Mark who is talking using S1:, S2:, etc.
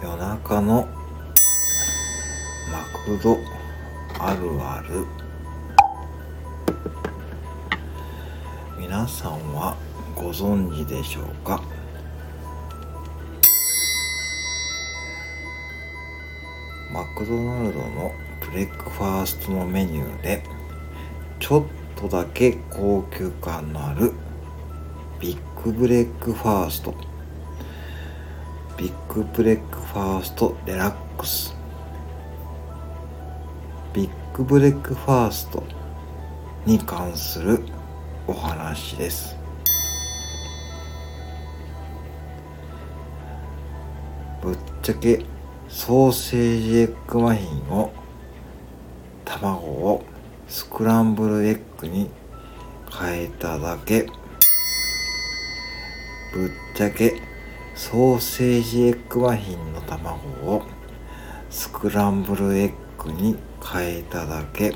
S1: 日のマクドあるある。皆さんはご存知でしょうか？マクドナルドのブレックファーストのメニューでちょっとだけ高級感のあるビッグブレックファースト。ビッグブレックファーストデラックス。ビッグブレックファーストに関するお話です。ぶっちゃけソーセージエッグマフィンを卵をスクランブルエッグに変えただけ。ぶっちゃけソーセージエッグマフィンの卵をスクランブルエッグに変えただけ。